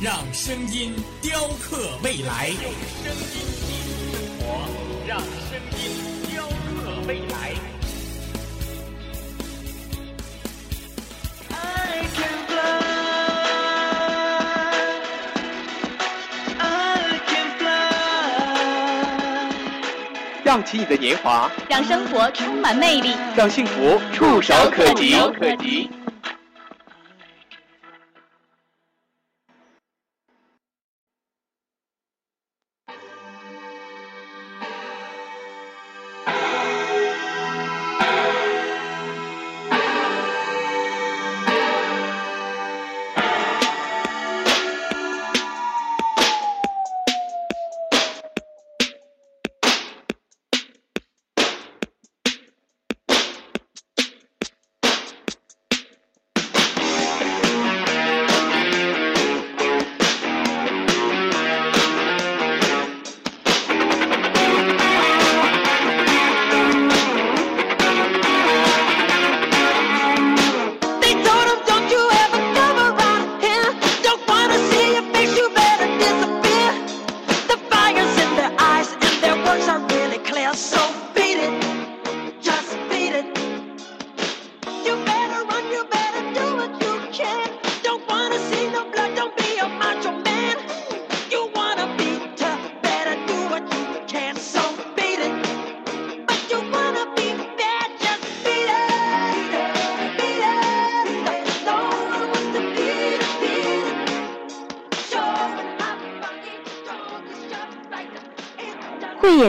让声音雕刻未来。用声音技术生活，让声音雕刻未来。I can fly. I can fly. 扬起你的年华，让生活充满魅力。让幸福触手可及。可及。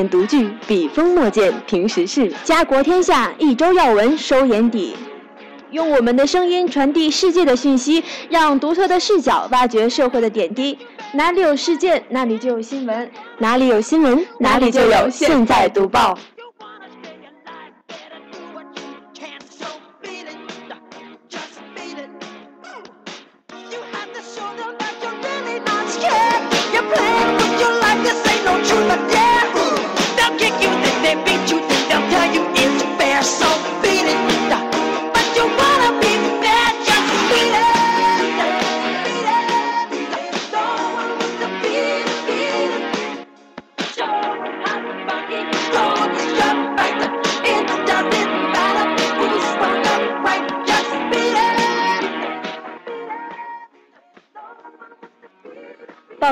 独具，笔锋墨见，平时事，家国天下，一周要闻收眼底。用我们的声音传递世界的讯息，让独特的视角挖掘社会的点滴。哪里有事件，哪里就有新闻；哪里有新闻，哪里就有现在读报。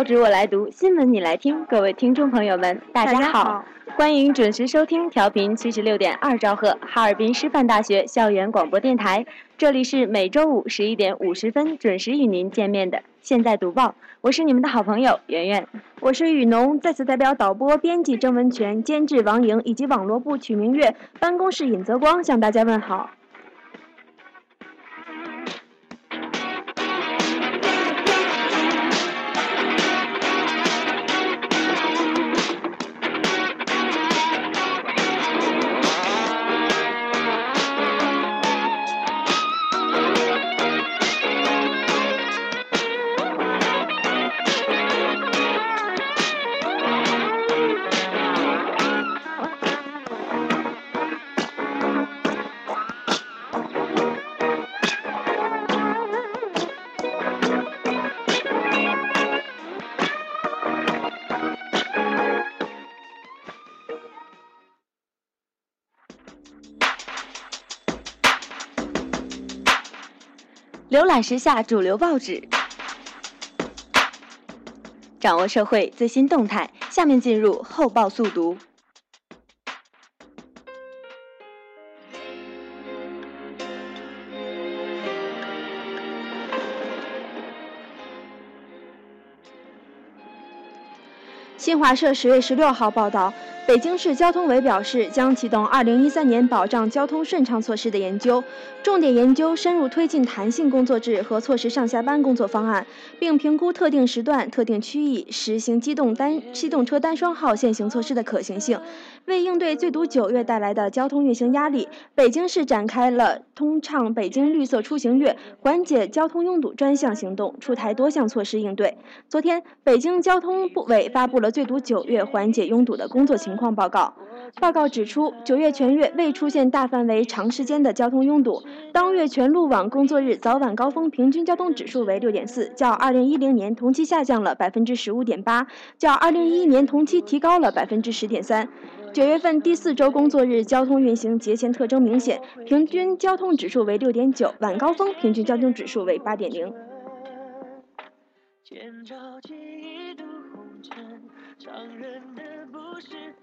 报纸我来读，新闻你来听。各位听众朋友们，大家好，家好欢迎准时收听调频七十六点二兆赫哈尔滨师范大学校园广播电台。这里是每周五十一点五十分准时与您见面的《现在读报》，我是你们的好朋友圆圆。我是雨农，在此代表导播、编辑郑文全、监制王莹以及网络部曲明月、办公室尹泽光向大家问好。览时下主流报纸，掌握社会最新动态。下面进入后报速读。新华社十月十六号报道，北京市交通委表示，将启动2013年保障交通顺畅措施的研究，重点研究深入推进弹性工作制和错时上下班工作方案，并评估特定时段、特定区域实行机动单机动车单双号限行措施的可行性。为应对最堵九月带来的交通运行压力，北京市展开了“通畅北京绿色出行月”缓解交通拥堵专项行动，出台多项措施应对。昨天，北京交通部委发布了最堵九月缓解拥堵的工作情况报告。报告指出，九月全月未出现大范围、长时间的交通拥堵，当月全路网工作日早晚高峰平均交通指数为六点四，较二零一零年同期下降了百分之十五点八，较二零一一年同期提高了百分之十点三。九月份第四周工作日交通运行节前特征明显，平均交通指数为六点九，晚高峰平均交通指数为八点零。千朝几度红尘，常人的不是道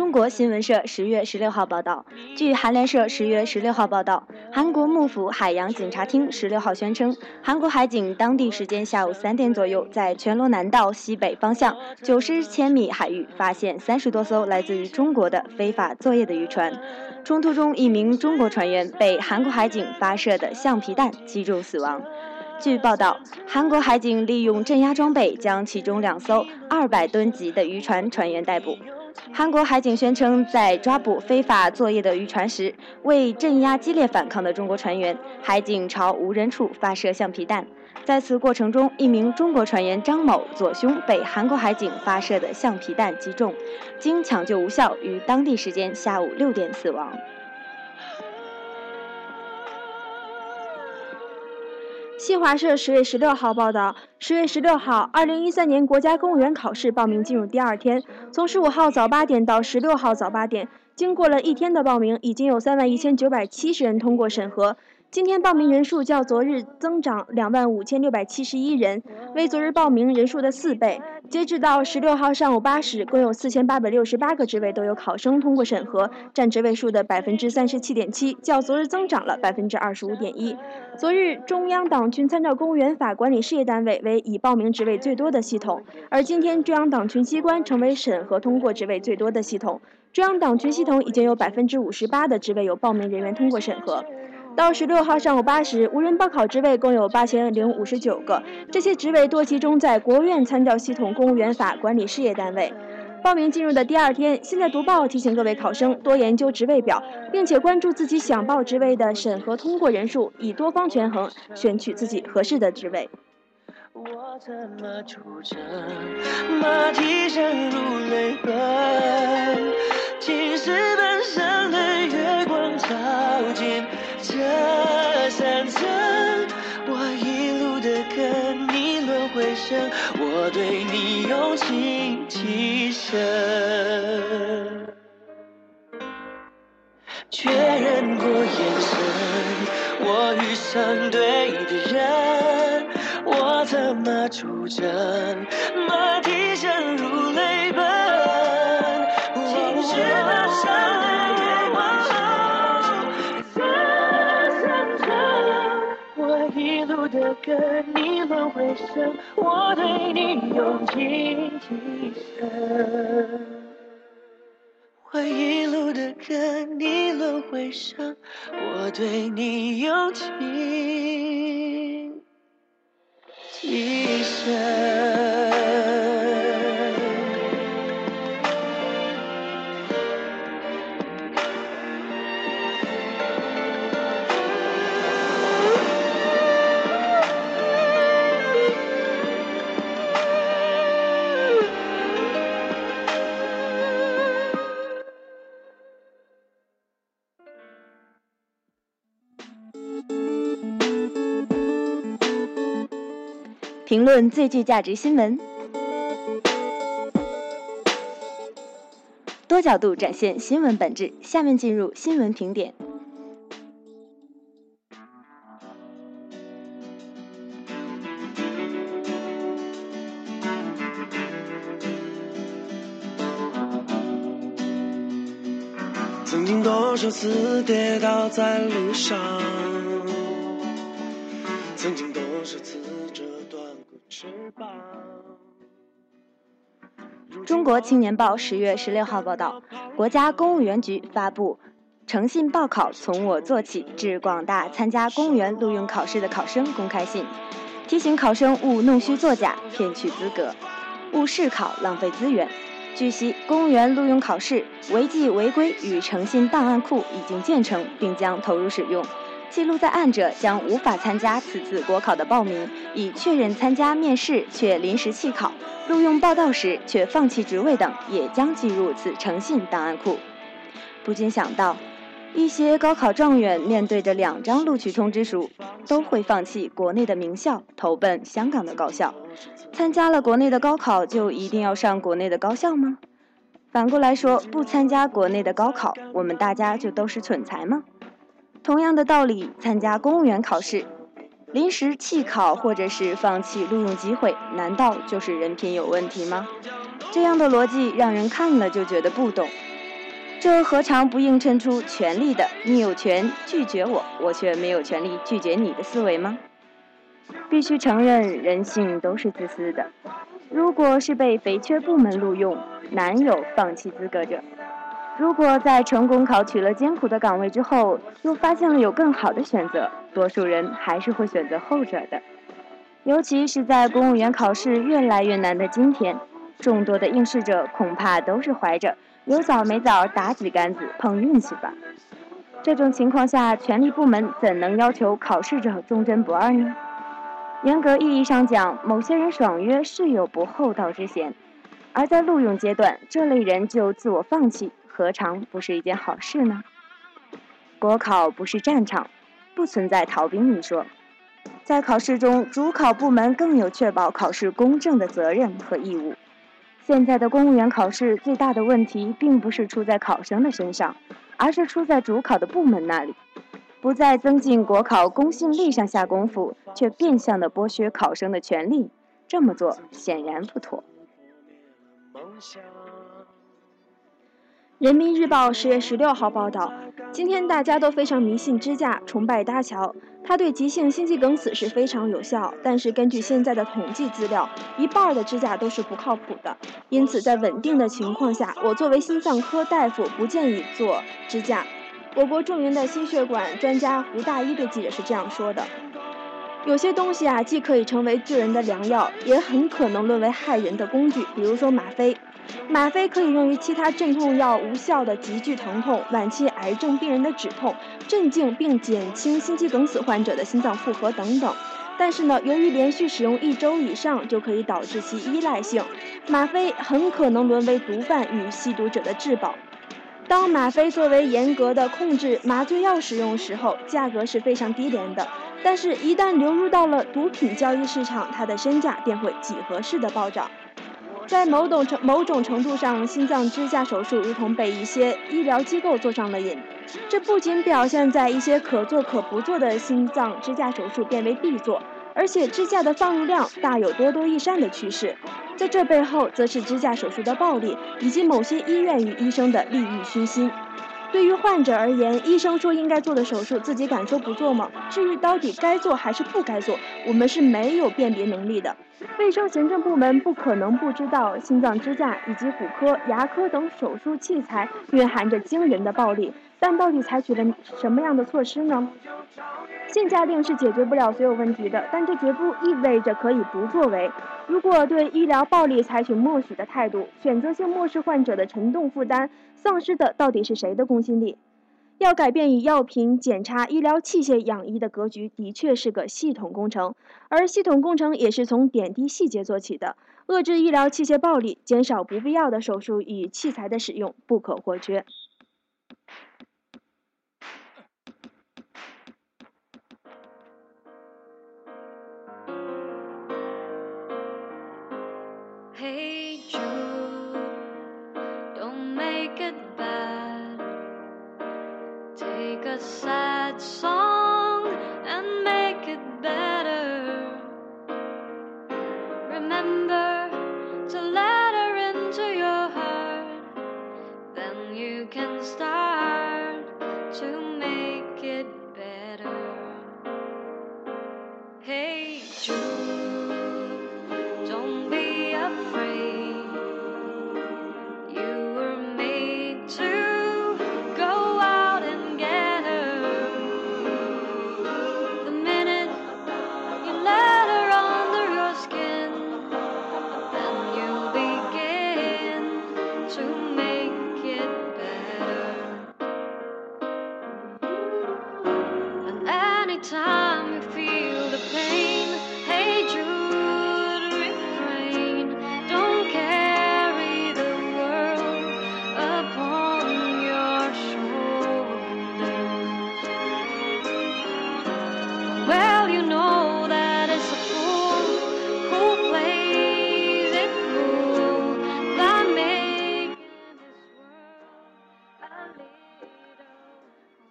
中国新闻社十月十六号报道，据韩联社十月十六号报道，韩国幕府海洋警察厅十六号宣称，韩国海警当地时间下午三点左右，在全罗南道西北方向九十千米海域发现三十多艘来自于中国的非法作业的渔船。冲突中，一名中国船员被韩国海警发射的橡皮弹击中死亡。据报道，韩国海警利用镇压装备将其中两艘二百吨级的渔船船员逮捕。韩国海警宣称，在抓捕非法作业的渔船时，为镇压激烈反抗的中国船员，海警朝无人处发射橡皮弹。在此过程中，一名中国船员张某左胸被韩国海警发射的橡皮弹击中，经抢救无效，于当地时间下午六点死亡。新华社十月十六号报道，十月十六号，二零一三年国家公务员考试报名进入第二天，从十五号早八点到十六号早八点，经过了一天的报名，已经有三万一千九百七十人通过审核。今天报名人数较昨日增长两万五千六百七十一人，为昨日报名人数的四倍。截止到十六号上午八时，共有四千八百六十八个职位都有考生通过审核，占职位数的百分之三十七点七，较昨日增长了百分之二十五点一。昨日中央党群参照公务员法管理事业单位为已报名职位最多的系统，而今天中央党群机关成为审核通过职位最多的系统。中央党群系统已经有百分之五十八的职位有报名人员通过审核。到十六号上午八时，无人报考职位共有八千零五十九个，这些职位多集中在国务院参照系统公务员法管理事业单位。报名进入的第二天，现在读报提醒各位考生多研究职位表，并且关注自己想报职位的审核通过人数，以多方权衡，选取自己合适的职位。我怎么出征？马蹄声如泪奔，青石板上的月光照进这山城。我一路的跟你轮回声，我对你用情极深。确认过眼神，我遇上对的人，我怎么出征？马蹄声如轮回声，我对你用情极深。我一路的跟你轮回声，我对你用情极深。评论最具价值新闻，多角度展现新闻本质。下面进入新闻评点。曾经多少次跌倒在路上，曾经多少次中国青年报十月十六号报道，国家公务员局发布诚信报考从我做起致广大参加公务员录用考试的考生公开信，提醒考生勿弄虚作假骗取资格，勿试考浪费资源。据悉，公务员录用考试违纪违规与诚信档案库已经建成，并将投入使用。记录在案者将无法参加此次国考的报名，已确认参加面试却临时弃考、录用报到时却放弃职位等，也将记入此诚信档案库。不禁想到，一些高考状元面对着两张录取通知书，都会放弃国内的名校，投奔香港的高校。参加了国内的高考，就一定要上国内的高校吗？反过来说，不参加国内的高考，我们大家就都是蠢材吗？同样的道理，参加公务员考试，临时弃考或者是放弃录用机会，难道就是人品有问题吗？这样的逻辑让人看了就觉得不懂。这何尝不映衬出权力的“你有权拒绝我，我却没有权利拒绝你”的思维吗？必须承认，人性都是自私的。如果是被肥缺部门录用，难有放弃资格者。如果在成功考取了艰苦的岗位之后，又发现了有更好的选择，多数人还是会选择后者的。尤其是在公务员考试越来越难的今天，众多的应试者恐怕都是怀着有枣没枣打几竿子碰运气吧。这种情况下，权力部门怎能要求考试者忠贞不二呢？严格意义上讲，某些人爽约是有不厚道之嫌，而在录用阶段，这类人就自我放弃。何尝不是一件好事呢？国考不是战场，不存在逃兵一说。在考试中，主考部门更有确保考试公正的责任和义务。现在的公务员考试最大的问题，并不是出在考生的身上，而是出在主考的部门那里，不在增进国考公信力上下功夫，却变相的剥削考生的权利。这么做显然不妥。人民日报十月十六号报道，今天大家都非常迷信支架，崇拜搭桥，它对急性心肌梗死是非常有效。但是根据现在的统计资料，一半的支架都是不靠谱的。因此，在稳定的情况下，我作为心脏科大夫不建议做支架。我国著名的心血管专家胡大一对记者是这样说的：有些东西啊，既可以成为救人的良药，也很可能沦为害人的工具，比如说吗啡。吗啡可以用于其他镇痛药无效的急剧疼痛、晚期癌症病人的止痛、镇静并减轻心肌梗死患者的心脏负荷等等。但是呢，由于连续使用一周以上就可以导致其依赖性，吗啡很可能沦为毒贩与吸毒者的至宝。当吗啡作为严格的控制麻醉药使用时候，价格是非常低廉的；但是，一旦流入到了毒品交易市场，它的身价便会几何式的暴涨。在某种程某种程度上，心脏支架手术如同被一些医疗机构做上了瘾。这不仅表现在一些可做可不做的心脏支架手术变为必做，而且支架的放入量大有多多益善的趋势。在这背后，则是支架手术的暴利，以及某些医院与医生的利欲熏心。对于患者而言，医生说应该做的手术，自己敢说不做吗？至于到底该做还是不该做，我们是没有辨别能力的。卫生行政部门不可能不知道，心脏支架以及骨科、牙科等手术器材蕴含着惊人的暴力，但到底采取了什么样的措施呢？限价令是解决不了所有问题的，但这绝不意味着可以不作为。如果对医疗暴力采取默许的态度，选择性漠视患者的沉重负担，丧失的到底是谁的公信力？要改变以药品检查医疗器械养医的格局，的确是个系统工程，而系统工程也是从点滴细节做起的。遏制医疗器械暴力，减少不必要的手术与器材的使用，不可或缺。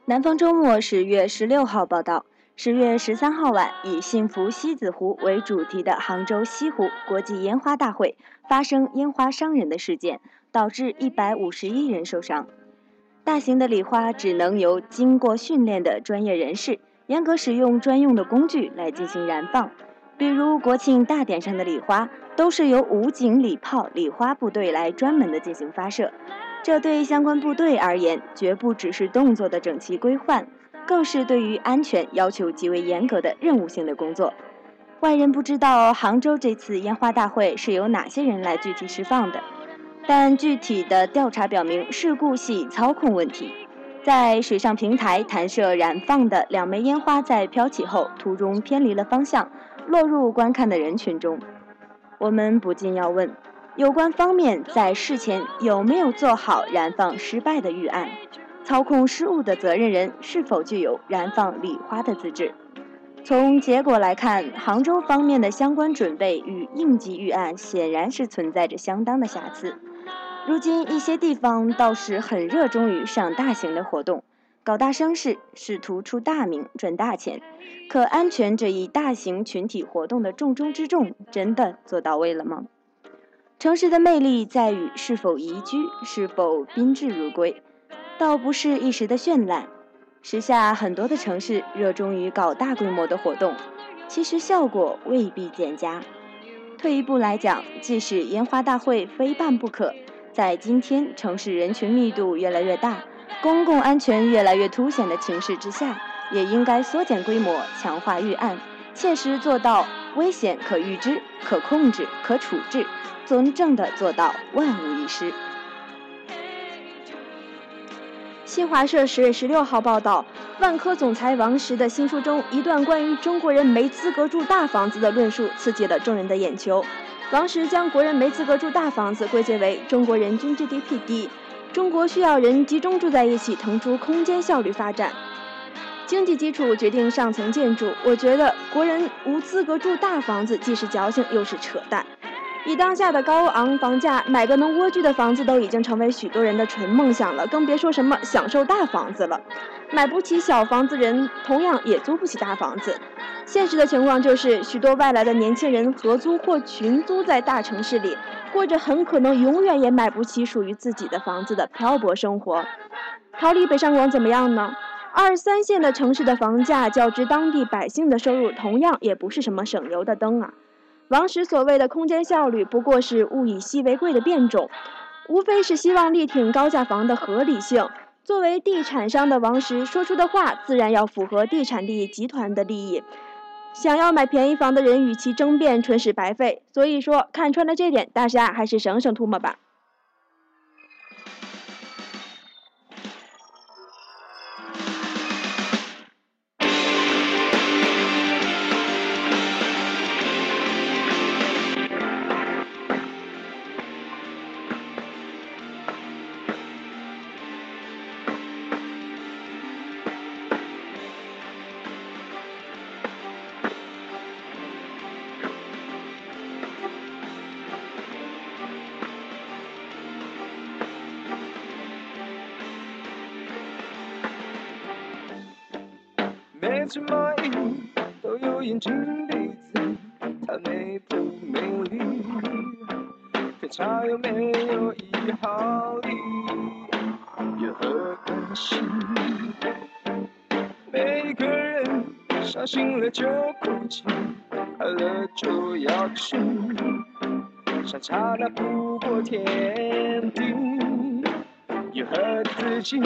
南方周末十月十六号报道，十月十三号晚，以“幸福西子湖”为主题的杭州西湖国际烟花大会发生烟花伤人的事件，导致一百五十一人受伤。大型的礼花只能由经过训练的专业人士，严格使用专用的工具来进行燃放。比如国庆大典上的礼花，都是由武警礼炮礼花部队来专门的进行发射。这对相关部队而言，绝不只是动作的整齐规范，更是对于安全要求极为严格的任务性的工作。外人不知道杭州这次烟花大会是由哪些人来具体释放的，但具体的调查表明，事故系操控问题。在水上平台弹射燃放的两枚烟花在飘起后，途中偏离了方向，落入观看的人群中。我们不禁要问。有关方面在事前有没有做好燃放失败的预案？操控失误的责任人是否具有燃放礼花的资质？从结果来看，杭州方面的相关准备与应急预案显然是存在着相当的瑕疵。如今一些地方倒是很热衷于上大型的活动，搞大声势，试图出大名赚大钱。可安全这一大型群体活动的重中之重，真的做到位了吗？城市的魅力在于是否宜居，是否宾至如归，倒不是一时的绚烂。时下很多的城市热衷于搞大规模的活动，其实效果未必见佳。退一步来讲，即使烟花大会非办不可，在今天城市人群密度越来越大、公共安全越来越凸显的情势之下，也应该缩减规模，强化预案，切实做到危险可预知、可控制、可处置。真正的做到万无一失。新华社十月十六号报道，万科总裁王石的新书中，一段关于中国人没资格住大房子的论述，刺激了众人的眼球。王石将国人没资格住大房子归结为中国人均 GDP 低，中国需要人集中住在一起，腾出空间效率发展。经济基础决定上层建筑，我觉得国人无资格住大房子，既是矫情又是扯淡。以当下的高昂房价，买个能蜗居的房子都已经成为许多人的纯梦想了，更别说什么享受大房子了。买不起小房子人，同样也租不起大房子。现实的情况就是，许多外来的年轻人合租或群租在大城市里，过着很可能永远也买不起属于自己的房子的漂泊生活。逃离北上广怎么样呢？二三线的城市的房价较之当地百姓的收入，同样也不是什么省油的灯啊。王石所谓的空间效率，不过是物以稀为贵的变种，无非是希望力挺高价房的合理性。作为地产商的王石说出的话，自然要符合地产利益集团的利益。想要买便宜房的人与其争辩，纯是白费。所以说，看穿了这点，大家还是省省唾沫吧。只蚂蚁都有眼睛鼻子，它美不美丽？偏差有没有一毫厘？有何关系？每个人伤心了就哭泣，快乐就要去，相差那不过天地。有何自己？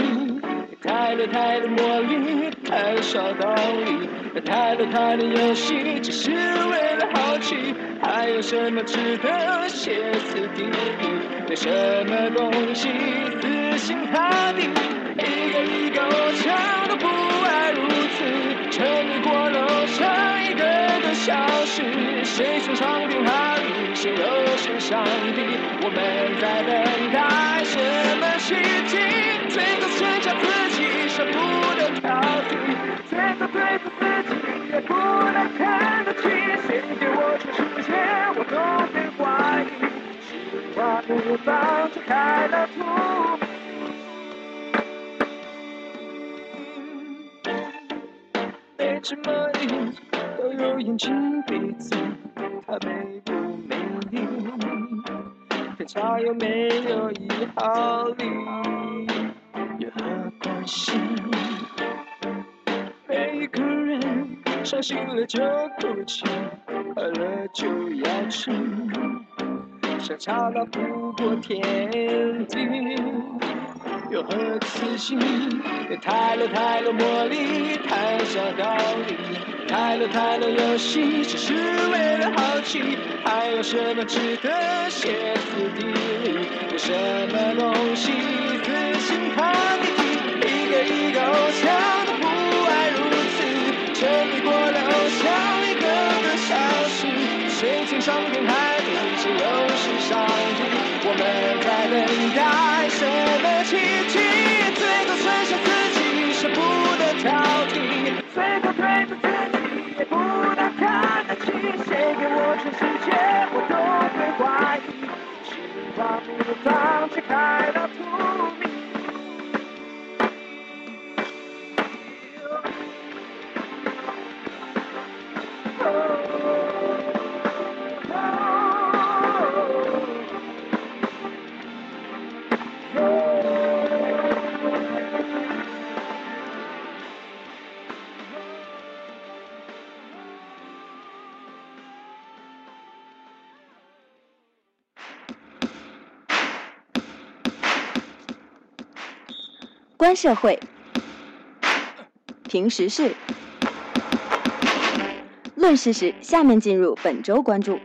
太多太多魔力，太少道理，太多太多游戏，只是为了好奇。还有什么值得歇斯底里？有什么东西死心塌地？一个一个我唱都不爱如此，城里过楼上一个个消失。谁是长兵哈利？谁又是上帝？我们在等待什么奇迹？舍不得挑剔，最后对付自己，也不能看得清。谁给我全世界，我都被怀疑。是花怒放就开了土。什么里都有眼睛鼻子，它美不美丽？天差有没有一毫厘，心？每一个人伤心了就哭泣，快乐就要吃，相差那不过天地。有何刺激？太多太多魔力，太少道理，太多太多游戏，只是为了好奇。还有什么值得歇斯底里？有什么东西会怀疑。希望不放弃，开到观社会，平时事，论事实。下面进入本周关注。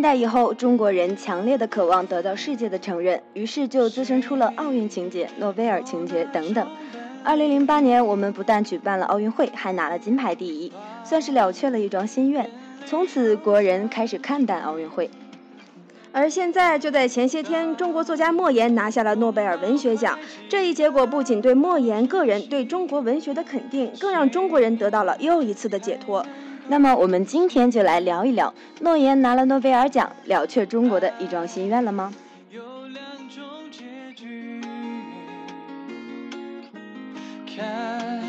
近代以后，中国人强烈的渴望得到世界的承认，于是就滋生出了奥运情节、诺贝尔情节等等。二零零八年，我们不但举办了奥运会，还拿了金牌第一，算是了却了一桩心愿。从此，国人开始看淡奥运会。而现在，就在前些天，中国作家莫言拿下了诺贝尔文学奖。这一结果不仅对莫言个人对中国文学的肯定，更让中国人得到了又一次的解脱。那么，我们今天就来聊一聊，诺言拿了诺贝尔奖，了却中国的一桩心愿了吗？有两种结局，看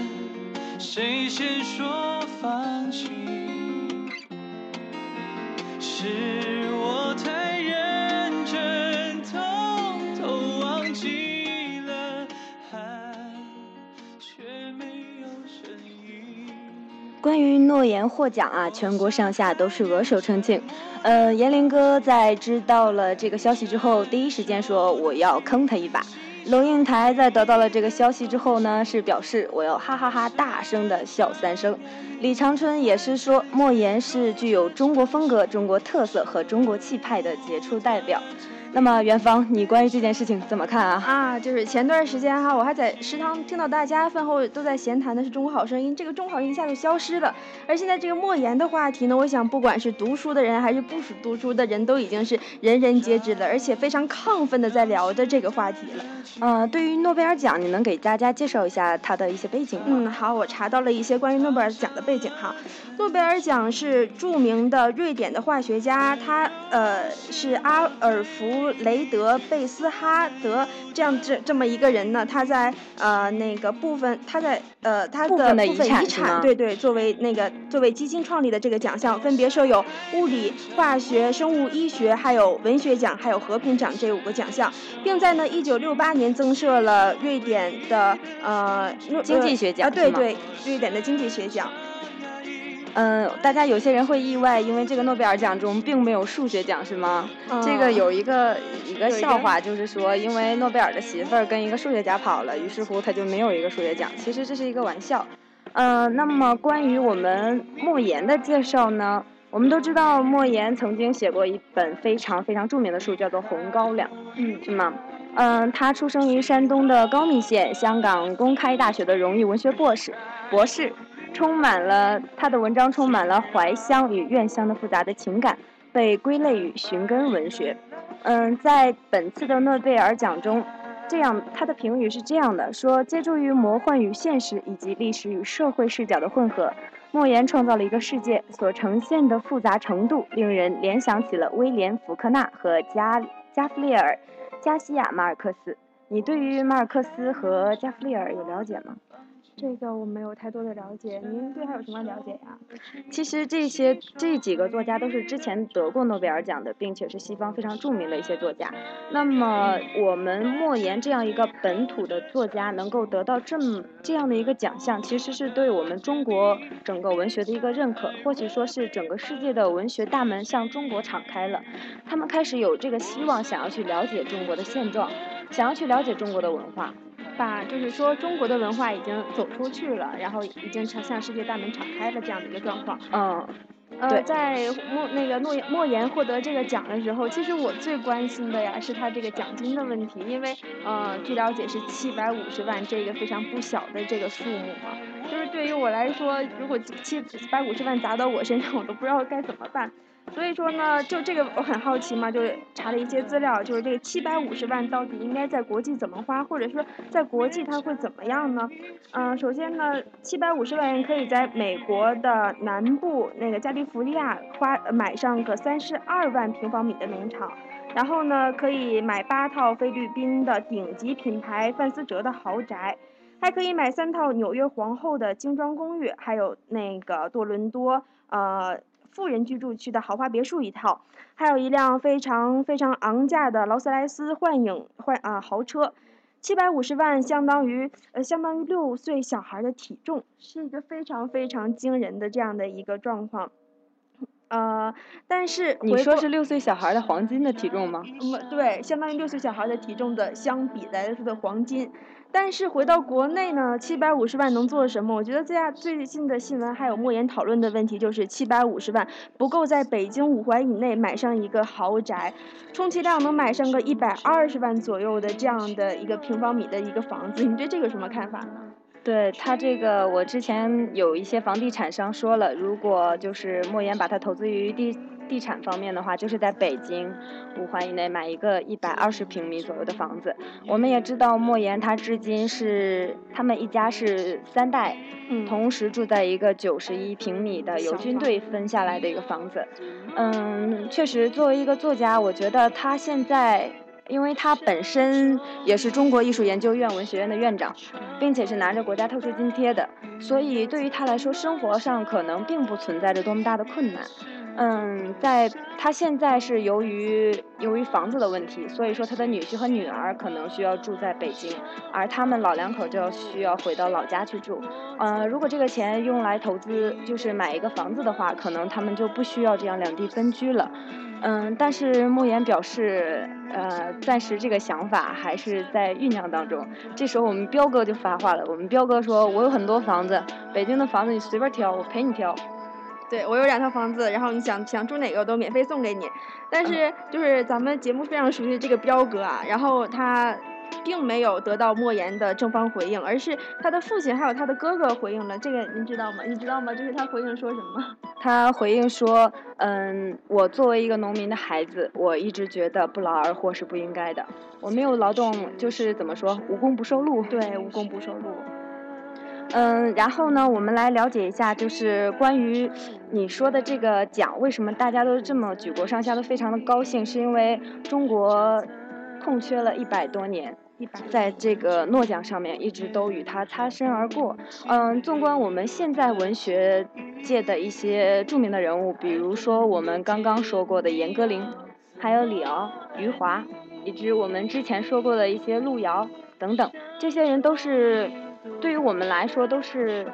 谁先说放弃。是我太关于诺言获奖啊，全国上下都是额手称庆。呃，严林哥在知道了这个消息之后，第一时间说我要坑他一把。龙应台在得到了这个消息之后呢，是表示我要哈哈哈大声的笑三声。李长春也是说莫言是具有中国风格、中国特色和中国气派的杰出代表。那么元芳，你关于这件事情怎么看啊？啊，就是前段时间哈，我还在食堂听到大家饭后都在闲谈的是《中国好声音》，这个《中国好声音》一下就消失了。而现在这个莫言的话题呢，我想不管是读书的人还是不读书的人，都已经是人人皆知了，而且非常亢奋的在聊着这个话题了。呃，对于诺贝尔奖，你能给大家介绍一下它的一些背景吗？嗯，好，我查到了一些关于诺贝尔奖的背景哈。诺贝尔奖是著名的瑞典的化学家，他呃是阿尔弗雷德贝斯哈德这样这这么一个人呢，他在呃那个部分他在呃他的部分遗产对对，作为那个作为基金创立的这个奖项，分别设有物理、化学、生物医学，还有文学奖，还有和平奖这五个奖项，并在呢一九六八年增设了瑞典的呃经济学奖啊，对对，瑞典的经济学奖。嗯、大家有些人会意外，因为这个诺贝尔奖中并没有数学奖，是吗？这个嗯有一个一个有一个笑话，就是说，因为诺贝尔的媳妇儿跟一个数学家跑了，于是乎他就没有一个数学奖。其实这是一个玩笑。嗯、那么关于我们莫言的介绍呢，我们都知道莫言曾经写过一本非常非常著名的书，叫做《红高粱》，嗯是吗？嗯、他出生于山东的高密县，香港公开大学的荣誉文学博士，博士。充满了他的文章充满了怀乡与怨乡的复杂的情感，被归类于寻根文学。嗯，在本次的诺贝尔奖中，这样，他的评语是这样的：说，借助于魔幻与现实以及历史与社会视角的混合，莫言创造了一个世界，所呈现的复杂程度，令人联想起了威廉·福克纳和加加弗列尔·加西亚·马尔克斯。你对于马尔克斯和加弗列尔有了解吗？这个我没有太多的了解，您对他有什么了解呀？其实这些这几个作家都是之前得过诺贝尔奖的，并且是西方非常著名的一些作家。那么我们莫言这样一个本土的作家能够得到这么这样的一个奖项，其实是对我们中国整个文学的一个认可，或许说是整个世界的文学大门向中国敞开了。他们开始有这个希望，想要去了解中国的现状，想要去了解中国的文化。把就是说中国的文化已经走出去了，然后已经向向世界大门敞开了这样的一个状况。嗯，呃，对在莫那个诺莫言获得这个奖的时候，其实我最关心的呀是他这个奖金的问题，因为呃，据了解是七百五十万，这个非常不小的这个数目嘛。就是对于我来说，如果七百五十万砸到我身上，我都不知道该怎么办。所以说呢，就这个我很好奇嘛，就查了一些资料，就是这个七百五十万到底应该在国际怎么花，或者说在国际它会怎么样呢？嗯、首先呢，七百五十万元可以在美国的南部那个加利福尼亚花买上个三十二万平方米的农场。然后呢，可以买八套菲律宾的顶级品牌范思哲的豪宅，还可以买三套纽约皇后的精装公寓，还有那个多伦多呃富人居住区的豪华别墅一套，还有一辆非常非常昂价的劳斯莱斯幻影幻啊豪车。七百五十万相当于呃相当于六岁小孩的体重，是一个非常非常惊人的这样的一个状况。呃，但是你说是六岁小孩的黄金的体重吗？嗯，对，相当于六岁小孩的体重的相比来说的黄金。但是回到国内呢，七百五十万能做什么？我觉得最大最近的新闻还有莫言讨论的问题就是七百五十万不够在北京五环以内买上一个豪宅，充其量能买上个一百二十万左右的这样的一个平方米的一个房子。你对这个有什么看法呢？对他这个，我之前有一些房地产商说了，如果就是莫言把它投资于地地产方面的话，就是在北京五环以内买一个一百二十平米左右的房子。我们也知道莫言他至今是他们一家是三代，嗯同时住在一个九十一平米的由军队分下来的一个房子。嗯，确实作为一个作家，我觉得他现在。因为他本身也是中国艺术研究院文学院的院长，并且是拿着国家特殊津贴的，所以对于他来说，生活上可能并不存在着多么大的困难。嗯，在他现在是由于由于房子的问题，所以说他的女婿和女儿可能需要住在北京，而他们老两口就要需要回到老家去住。嗯，如果这个钱用来投资，就是买一个房子的话，可能他们就不需要这样两地分居了。嗯，但是莫言表示，呃，暂时这个想法还是在酝酿当中。这时候我们彪哥就发话了，我们彪哥说：“我有很多房子，北京的房子你随便挑，我陪你挑。”对我有两套房子，然后你想想住哪个我都免费送给你。但是就是咱们节目非常熟悉这个彪哥啊，然后他并没有得到莫言的正方回应，而是他的父亲还有他的哥哥回应了。这个您知道吗？你知道吗？就是他回应说什么？他回应说：“嗯，我作为一个农民的孩子，我一直觉得不劳而获是不应该的。我没有劳动，就是怎么说，无功不受禄。对，无功不受禄。嗯，然后呢，我们来了解一下，就是关于你说的这个奖，为什么大家都这么举国上下都非常的高兴？是因为中国空缺了一百多年。在这个诺奖上面一直都与他擦身而过。嗯，纵观我们现在文学界的一些著名的人物，比如说我们刚刚说过的严歌苓，还有李敖、余华，以及我们之前说过的一些路遥等等，这些人都是对于我们来说都是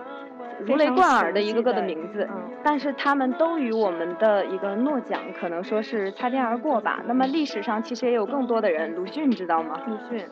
如雷贯耳的一个个的名字。嗯但是他们都与我们的一个诺奖可能说是擦肩而过吧。那么历史上其实也有更多的人，鲁迅知道吗？鲁迅，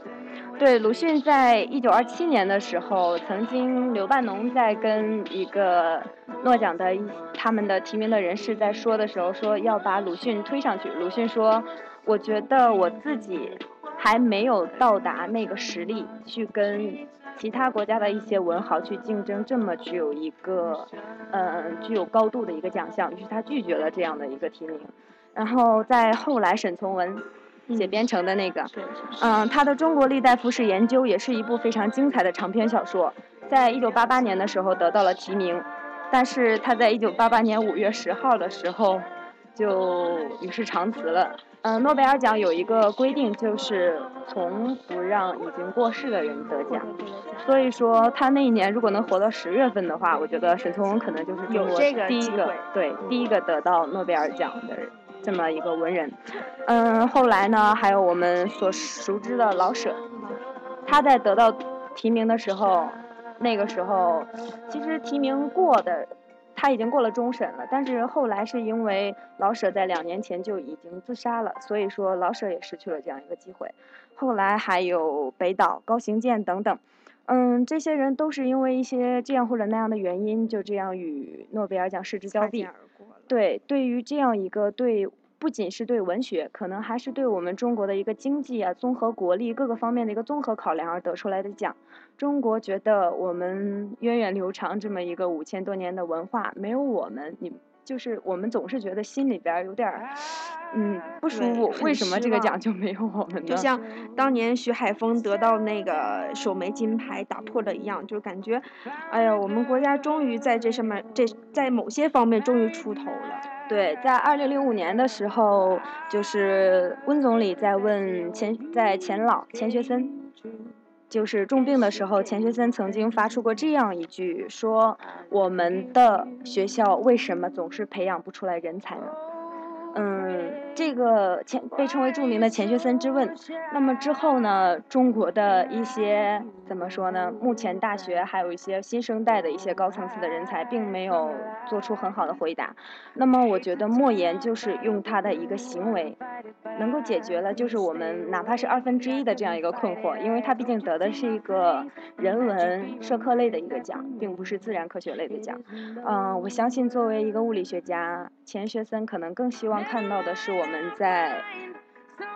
对，鲁迅在一九二七年的时候，曾经刘半农在跟一个诺奖的一他们的提名的人士在说的时候，说要把鲁迅推上去。鲁迅说：“我觉得我自己还没有到达那个实力，去跟其他国家的一些文豪去竞争这么具有一个，呃，具有高度的一个奖项。”于是他拒绝了这样的一个提名。然后在后来，沈从文写嗯编程的那个。嗯，他的《中国历代服饰研究》也是一部非常精彩的长篇小说，在一九八八年的时候得到了提名，但是他在一九八八年五月十号的时候就与世长辞了。嗯，诺贝尔奖有一个规定，就是从不让已经过世的人得奖。所以说，他那一年如果能活到十月份的话，我觉得沈从文可能就是中国这个第一个对第一个得到诺贝尔奖的人这么一个文人。嗯，后来呢，还有我们所熟知的老舍，他在得到提名的时候，那个时候其实提名过的。他已经过了终审了，但是后来是因为老舍在两年前就已经自杀了，所以说老舍也失去了这样一个机会。后来还有北岛、高行健等等，嗯，这些人都是因为一些这样或者那样的原因，就这样与诺贝尔奖失之交臂。对，对于这样一个对，不仅是对文学，可能还是对我们中国的一个经济啊、综合国力各个方面的一个综合考量而得出来的奖。中国觉得我们源远流长这么一个五千多年的文化，没有我们，你就是我们总是觉得心里边儿有点儿，嗯，不舒服。为什么这个奖就没有我们呢？就像当年徐海峰得到那个首枚金牌打破了一样，就感觉，哎呀，我们国家终于在这上面，这在某些方面终于出头了。对，在二零零五年的时候，就是温总理在问钱，在钱老钱学森，就是重病的时候，钱学森曾经发出过这样一句说：“我们的学校为什么总是培养不出来人才呢？”嗯，这个钱被称为著名的钱学森之问。那么之后呢，中国的一些怎么说呢？目前大学还有一些新生代的一些高层次的人才，并没有做出很好的回答。那么我觉得莫言就是用他的一个行为，能够解决了就是我们哪怕是二分之一的这样一个困惑，因为他毕竟得的是一个人文社科类的一个奖，并不是自然科学类的奖。嗯，我相信作为一个物理学家，钱学森可能更希望看到的是我们在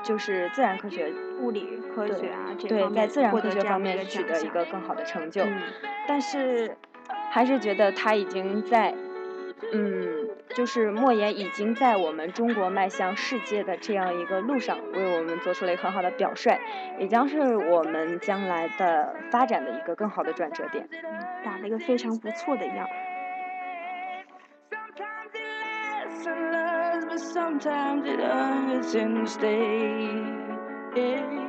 就是自然科学物理科学啊，这对方面在自然科学方面取得一个更好的成就。嗯但是还是觉得他已经在，嗯，就是莫言已经在我们中国迈向世界的这样一个路上，为我们做出了一个很好的表率，也将是我们将来的发展的一个更好的转折点。打了一个非常不错的样 but sometimes it hurts and stays. You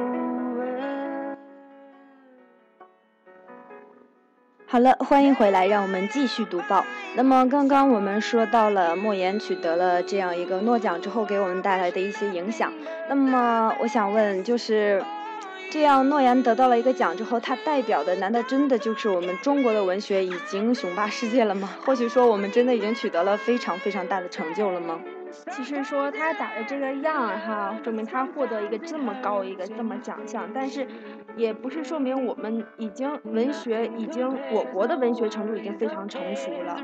好了，欢迎回来，让我们继续读报。那么刚刚我们说到了莫言取得了这样一个诺奖之后给我们带来的一些影响。那么我想问，就是这样诺言得到了一个奖之后，它代表的难道真的就是我们中国的文学已经雄霸世界了吗？或许说我们真的已经取得了非常非常大的成就了吗？其实说他打的这个样儿哈，证明他获得一个这么高一个这么奖项，但是也不是说明我们已经文学已经我国的文学程度已经非常成熟了。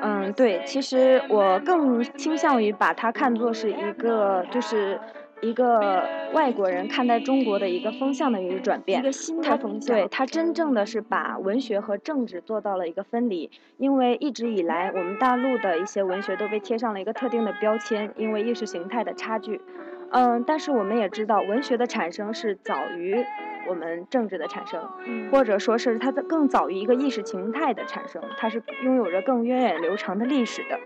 嗯，对，其实我更倾向于把它看作是一个，就是一个外国人看待中国的一个风向的一个转变一。个新他的风向，对他真正的是把文学和政治做到了一个分离，因为一直以来我们大陆的一些文学都被贴上了一个特定的标签，因为意识形态的差距。嗯，但是我们也知道，文学的产生是早于我们政治的产生，嗯或者说是它的更早于一个意识形态的产生，它是拥有着更源远流长的历史的。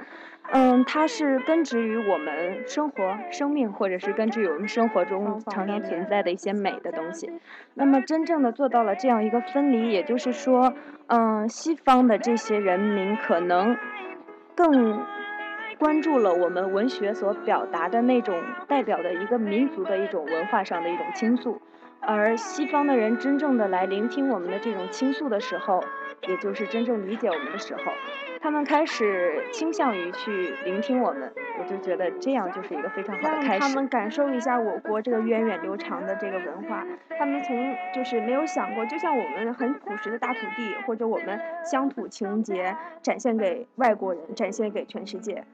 嗯，它是根植于我们生活、生命，或者是根植于我们生活中常常存在的一些美的东西。那么，真正的做到了这样一个分离，也就是说，嗯，西方的这些人民可能更关注了我们文学所表达的那种代表的一个民族的一种文化上的一种倾诉，而西方的人真正的来聆听我们的这种倾诉的时候，也就是真正理解我们的时候，他们开始倾向于去聆听我们，我就觉得这样就是一个非常好的开始。他们感受一下我国这个源远流长的这个文化。他们从就是没有想过，就像我们很朴实的大土地，或者我们乡土情节，展现给外国人，展现给全世界。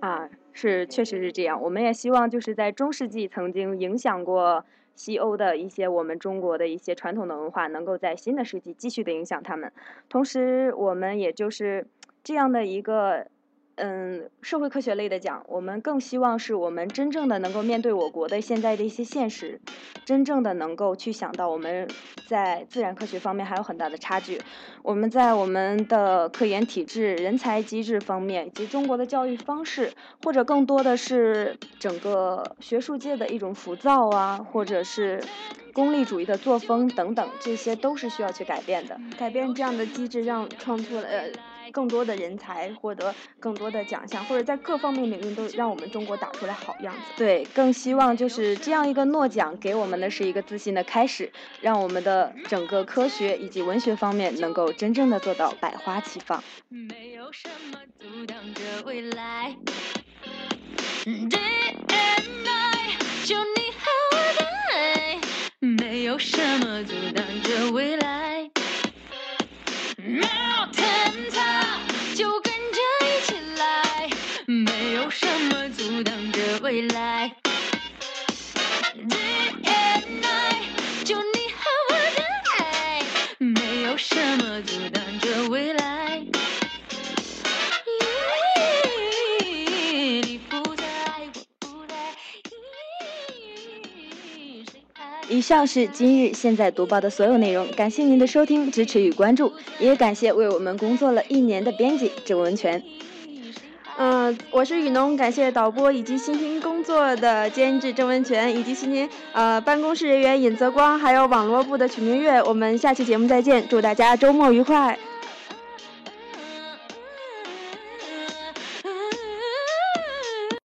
啊，是，确实是这样。我们也希望就是在中世纪曾经影响过西欧的一些我们中国的一些传统的文化，能够在新的世纪继续的影响他们。同时，我们也就是这样的一个。嗯，社会科学类的讲，我们更希望是我们真正的能够面对我国的现在的一些现实，真正的能够去想到我们在自然科学方面还有很大的差距。我们在我们的科研体制、人才机制方面，以及中国的教育方式，或者更多的是整个学术界的一种浮躁啊，或者是功利主义的作风等等，这些都是需要去改变的。改变这样的机制，让创作了呃更多的人才获得更多的奖项，或者在各方面领域都让我们中国打出来好样子。对，更希望就是这样一个诺奖给我们的是一个自信的开始，让我们的整个科学以及文学方面能够真正的做到百花齐放。没有什么阻挡着未来。Day and night，就你和我的爱，没有什么阻挡着未来。Mountain top，就跟着一起来，没有什么阻挡着未来。Day and night，就你和我的爱，没有什么阻挡以上是今日现在读报的所有内容，感谢您的收听、支持与关注，也感谢为我们工作了一年的编辑郑文全。嗯、我是雨农，感谢导播以及辛勤工作的监制郑文全，以及辛勤呃办公室人员尹泽光，还有网络部的曲明月。我们下期节目再见，祝大家周末愉快。